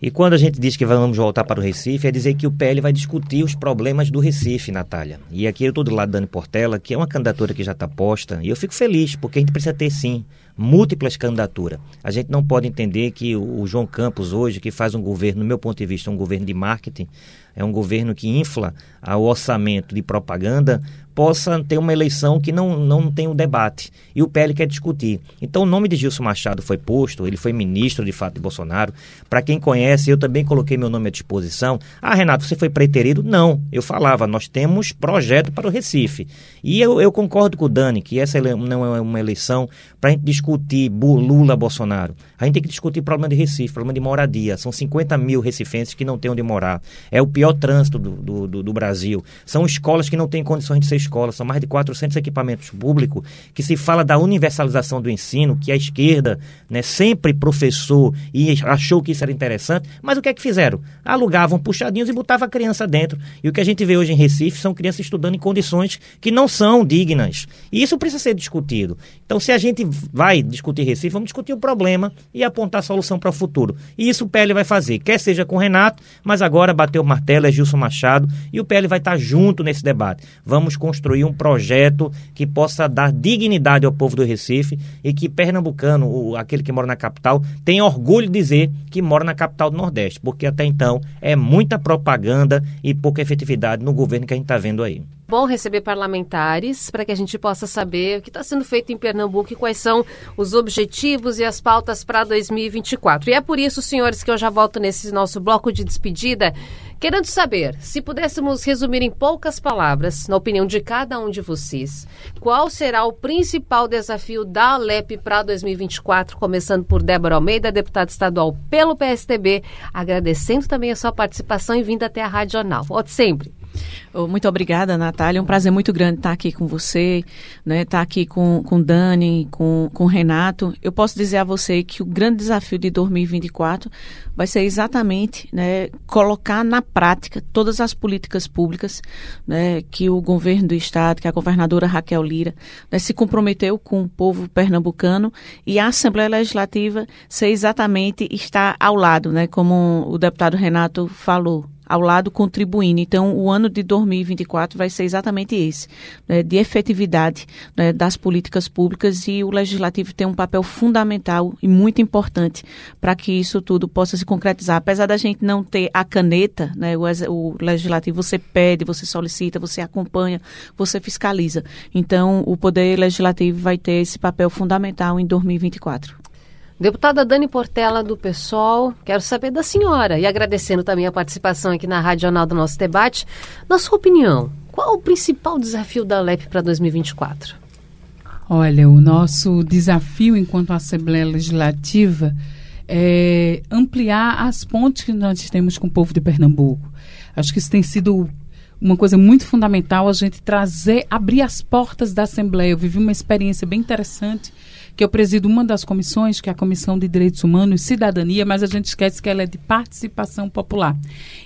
E quando a gente diz que vamos voltar para o Recife, é dizer que o PL vai discutir os problemas do Recife, Natália. E aqui eu estou do lado da Dani Portela, que é uma candidatura que já está posta, e eu fico feliz, porque a gente precisa ter sim múltiplas candidaturas. A gente não pode entender que o João Campos hoje, que faz um governo, no meu ponto de vista, um governo de marketing, é um governo que infla o orçamento de propaganda possa ter uma eleição que não, não tem um debate. E o PL quer discutir. Então, o nome de Gilson Machado foi posto, ele foi ministro, de fato, de Bolsonaro. Para quem conhece, eu também coloquei meu nome à disposição. Ah, Renato, você foi preterido? Não. Eu falava, nós temos projeto para o Recife. E eu, eu concordo com o Dani que essa não é uma eleição para a gente discutir Lula-Bolsonaro. A gente tem que discutir problema de Recife, problema de moradia. São 50 mil recifenses que não têm onde morar. É o pior trânsito do, do, do Brasil. São escolas que não têm condições de ser escolas, são mais de 400 equipamentos públicos, que se fala da universalização do ensino, que a esquerda né, sempre professou e achou que isso era interessante, mas o que é que fizeram? Alugavam puxadinhos e botavam a criança dentro. E o que a gente vê hoje em Recife são crianças estudando em condições que não são dignas. E isso precisa ser discutido. Então, se a gente vai discutir Recife, vamos discutir o problema e apontar a solução para o futuro. E isso o PL vai fazer, quer seja com o Renato, mas agora bateu o martelo, é Gilson Machado, e o PL vai estar junto nesse debate. Vamos com construir um projeto que possa dar dignidade ao povo do Recife e que pernambucano, o, aquele que mora na capital, tenha orgulho de dizer que mora na capital do Nordeste, porque até então é muita propaganda e pouca efetividade no governo que a gente está vendo aí bom receber parlamentares para que a gente possa saber o que está sendo feito em Pernambuco e quais são os objetivos e as pautas para 2024. E é por isso, senhores, que eu já volto nesse nosso bloco de despedida, querendo saber, se pudéssemos resumir em poucas palavras, na opinião de cada um de vocês, qual será o principal desafio da Alep para 2024, começando por Débora Almeida, deputada estadual pelo PSTB, agradecendo também a sua participação e vinda até a Rádio Jornal. Volte sempre. Muito obrigada, Natália. É um prazer muito grande estar aqui com você, né? estar aqui com, com Dani, com, com Renato. Eu posso dizer a você que o grande desafio de 2024 vai ser exatamente né, colocar na prática todas as políticas públicas né, que o governo do Estado, que a governadora Raquel Lira, né, se comprometeu com o povo pernambucano e a Assembleia Legislativa ser exatamente estar ao lado, né, como o deputado Renato falou ao lado contribuindo. Então, o ano de 2024 vai ser exatamente esse, né, de efetividade né, das políticas públicas e o legislativo tem um papel fundamental e muito importante para que isso tudo possa se concretizar. Apesar da gente não ter a caneta, né, o, o legislativo você pede, você solicita, você acompanha, você fiscaliza. Então, o poder legislativo vai ter esse papel fundamental em 2024. Deputada Dani Portela, do PSOL, quero saber da senhora e agradecendo também a participação aqui na Rádio Jornal do nosso debate. Na sua opinião, qual o principal desafio da LEP para 2024? Olha, o nosso desafio enquanto Assembleia Legislativa é, ampliar as pontes que nós temos com o povo de Pernambuco. Acho que isso tem sido uma coisa muito fundamental a gente trazer, abrir as portas da Assembleia. Eu vivi uma experiência bem interessante que eu presido uma das comissões, que é a Comissão de Direitos Humanos e Cidadania, mas a gente esquece que ela é de participação popular.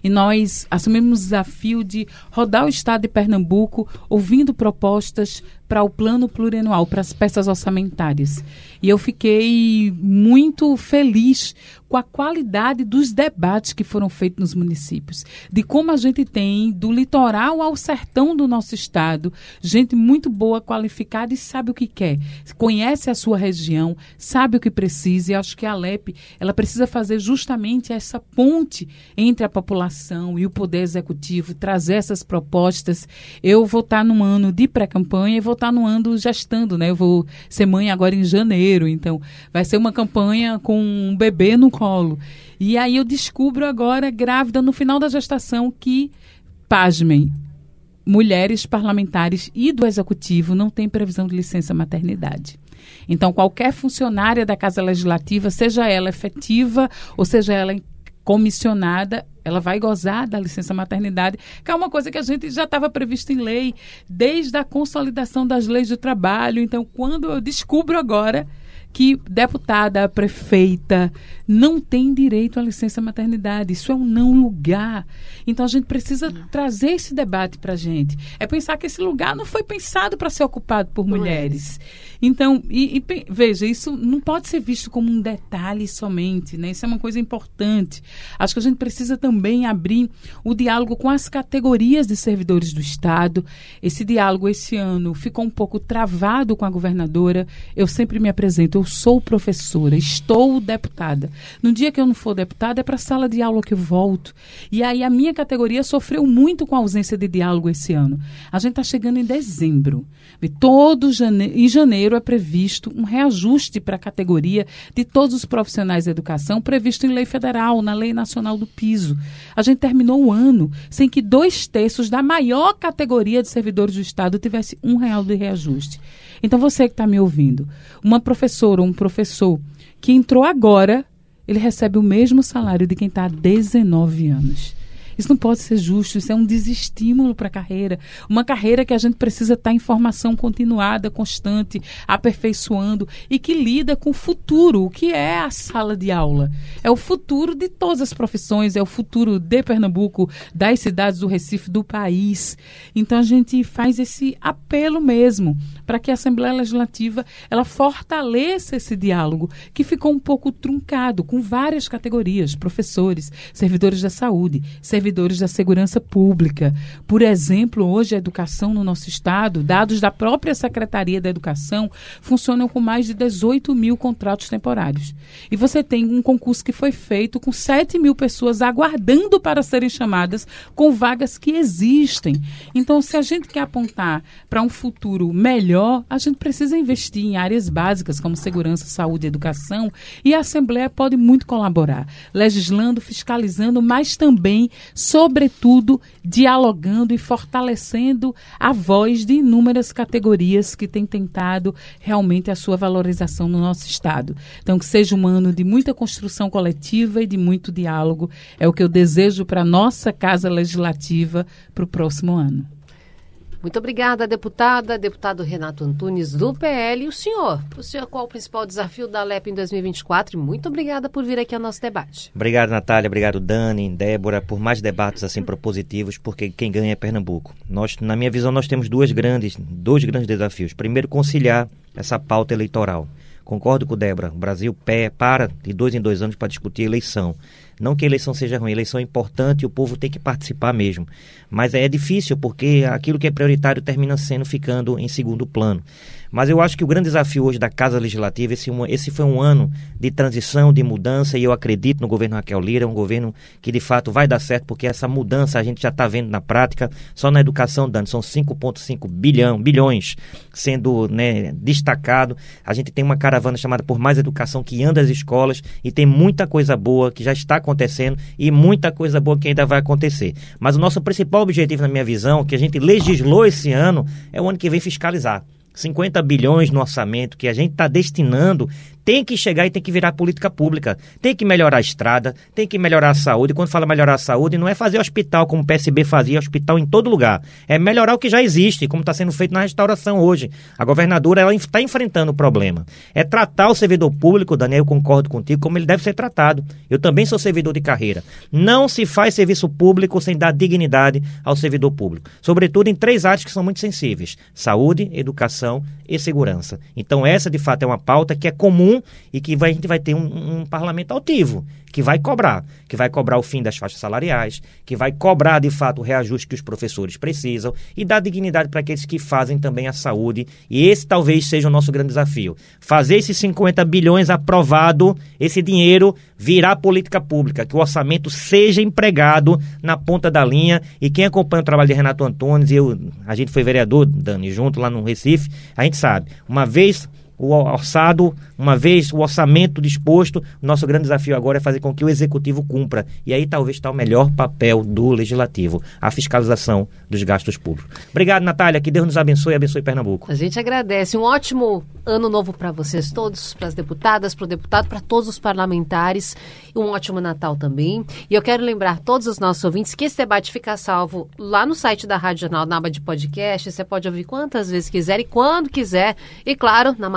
E nós assumimos o desafio de rodar o Estado de Pernambuco ouvindo propostas para o plano plurianual, para as peças orçamentárias. E eu fiquei muito feliz com a qualidade dos debates que foram feitos nos municípios, de como a gente tem do litoral ao sertão do nosso estado, gente muito boa, qualificada e sabe o que quer, conhece a sua região, sabe o que precisa. E acho que a LEP ela precisa fazer justamente essa ponte entre a população e o poder executivo, trazer essas propostas. Eu vou estar num ano de pré-campanha e vou estar no ano gestando, né? Eu vou ser mãe agora em janeiro, então vai ser uma campanha com um bebê no colo. E aí eu descubro agora, grávida, no final da gestação, que, pasmem, mulheres parlamentares e do executivo não têm previsão de licença maternidade. Então, qualquer funcionária da Casa Legislativa, seja ela efetiva ou seja ela comissionada, ela vai gozar da licença maternidade, que é uma coisa que a gente já estava previsto em lei, desde a consolidação das leis do trabalho. Então, quando eu descubro agora que deputada, prefeita não tem direito à licença maternidade. Isso é um não lugar. Então a gente precisa não. trazer esse debate para a gente. É pensar que esse lugar não foi pensado para ser ocupado por mulheres. Então, e, e, veja, isso não pode ser visto como um detalhe somente, né? Isso é uma coisa importante. Acho que a gente precisa também abrir o diálogo com as categorias de servidores do Estado. Esse diálogo esse ano ficou um pouco travado com a governadora. Eu sempre me apresento, eu sou professora, estou deputada. No dia que eu não for deputada, é para a sala de aula que eu volto. E aí a minha categoria sofreu muito com a ausência de diálogo esse ano. A gente está chegando em dezembro. E todo em janeiro é previsto um reajuste para a categoria de todos os profissionais da educação, previsto em lei federal, na Lei Nacional do Piso. A gente terminou o ano sem que dois terços da maior categoria de servidores do Estado tivesse um real de reajuste. Então, você que está me ouvindo, uma professora ou um professor que entrou agora, ele recebe o mesmo salário de quem está há 19 anos. Isso não pode ser justo, isso é um desestímulo para a carreira. Uma carreira que a gente precisa estar tá em formação continuada, constante, aperfeiçoando e que lida com o futuro. O que é a sala de aula? É o futuro de todas as profissões, é o futuro de Pernambuco, das cidades do Recife, do país. Então a gente faz esse apelo mesmo para que a Assembleia Legislativa ela fortaleça esse diálogo que ficou um pouco truncado com várias categorias, professores, servidores da saúde, servidores servidores da segurança pública. Por exemplo, hoje a educação no nosso estado, dados da própria Secretaria da Educação, funcionam com mais de 18 mil contratos temporários. E você tem um concurso que foi feito com 7 mil pessoas aguardando para serem chamadas com vagas que existem. Então, se a gente quer apontar para um futuro melhor, a gente precisa investir em áreas básicas como segurança, saúde e educação. E a Assembleia pode muito colaborar, legislando, fiscalizando, mas também sobretudo dialogando e fortalecendo a voz de inúmeras categorias que têm tentado realmente a sua valorização no nosso Estado. Então, que seja um ano de muita construção coletiva e de muito diálogo, é o que eu desejo para a nossa Casa Legislativa para o próximo ano. Muito obrigada, deputada. Deputado Renato Antunes, do PL. E o senhor? O senhor, qual o principal desafio da LEP em 2024? E muito obrigada por vir aqui ao nosso debate. Obrigado, Natália. Obrigado, Dani, Débora, por mais debates assim propositivos, porque quem ganha é Pernambuco. Nós, na minha visão, nós temos duas grandes, dois grandes desafios. Primeiro, conciliar essa pauta eleitoral. Concordo com Débora. O Brasil pé, para de dois em dois anos para discutir eleição. Não que a eleição seja ruim, a eleição é importante o povo tem que participar mesmo. Mas é difícil porque aquilo que é prioritário termina sendo ficando em segundo plano. Mas eu acho que o grande desafio hoje da Casa Legislativa, esse, esse foi um ano de transição, de mudança, e eu acredito no governo Raquel Lira, é um governo que de fato vai dar certo, porque essa mudança a gente já está vendo na prática, só na educação, Dani, são 5,5 bilhão, bilhões sendo né, destacado. A gente tem uma caravana chamada Por Mais Educação que anda às escolas e tem muita coisa boa que já está acontecendo e muita coisa boa que ainda vai acontecer. Mas o nosso principal objetivo, na minha visão, que a gente legislou esse ano, é o ano que vem fiscalizar. 50 bilhões no orçamento que a gente está destinando tem que chegar e tem que virar política pública. Tem que melhorar a estrada, tem que melhorar a saúde. Quando fala melhorar a saúde, não é fazer hospital como o PSB fazia, hospital em todo lugar. É melhorar o que já existe, como está sendo feito na restauração hoje. A governadora está enfrentando o problema. É tratar o servidor público, Daniel, eu concordo contigo, como ele deve ser tratado. Eu também sou servidor de carreira. Não se faz serviço público sem dar dignidade ao servidor público. Sobretudo em três áreas que são muito sensíveis: saúde, educação e segurança. Então, essa de fato é uma pauta que é comum e que vai, a gente vai ter um, um parlamento altivo que vai cobrar, que vai cobrar o fim das faixas salariais, que vai cobrar de fato o reajuste que os professores precisam e dar dignidade para aqueles que fazem também a saúde. E esse talvez seja o nosso grande desafio. Fazer esses 50 bilhões aprovado, esse dinheiro virar política pública, que o orçamento seja empregado na ponta da linha. E quem acompanha o trabalho de Renato Antunes, eu, a gente foi vereador, Dani, junto lá no Recife, a gente sabe, uma vez o orçado, uma vez o orçamento disposto, nosso grande desafio agora é fazer com que o executivo cumpra. E aí talvez está o melhor papel do legislativo, a fiscalização dos gastos públicos. Obrigado, Natália, que Deus nos abençoe e abençoe Pernambuco. A gente agradece. Um ótimo ano novo para vocês todos, para as deputadas, para o deputado, para todos os parlamentares. Um ótimo Natal também. E eu quero lembrar todos os nossos ouvintes que esse debate fica salvo lá no site da Rádio Jornal, na aba de podcast. Você pode ouvir quantas vezes quiser e quando quiser. E claro, na